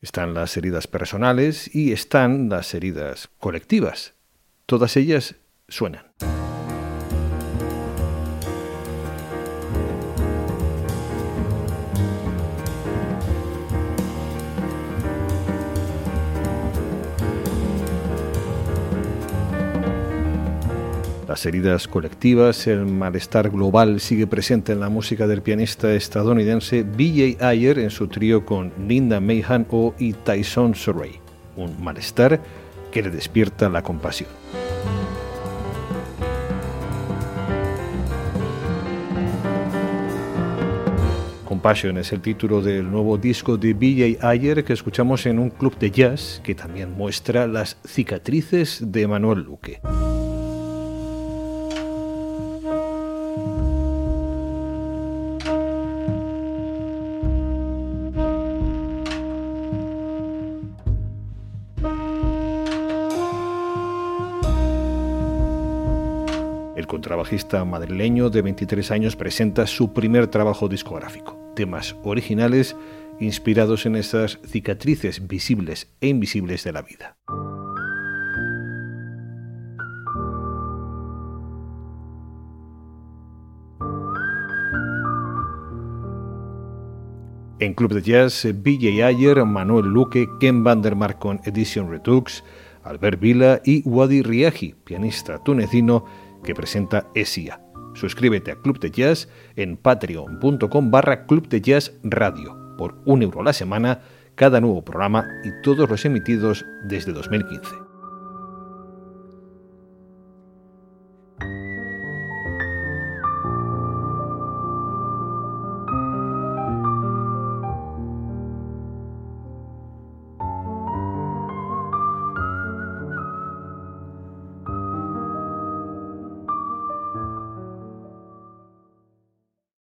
Están las heridas personales y están las heridas colectivas. Todas ellas suenan. Las heridas colectivas, el malestar global sigue presente en la música del pianista estadounidense B.J. Ayer en su trío con Linda Mayhan o y Tyson Surrey. Un malestar que le despierta la compasión. Compassion es el título del nuevo disco de B.J. Ayer que escuchamos en un club de jazz que también muestra las cicatrices de Manuel Luque. Contrabajista madrileño de 23 años presenta su primer trabajo discográfico, temas originales inspirados en esas cicatrices visibles e invisibles de la vida. En Club de Jazz, BJ Ayer, Manuel Luque, Ken Vandermark con Edition Redux, Albert Vila y Wadi Riahi, pianista tunecino que presenta ESIA. Suscríbete a Club de Jazz en patreon.com barra Club de Jazz Radio por un euro a la semana cada nuevo programa y todos los emitidos desde 2015.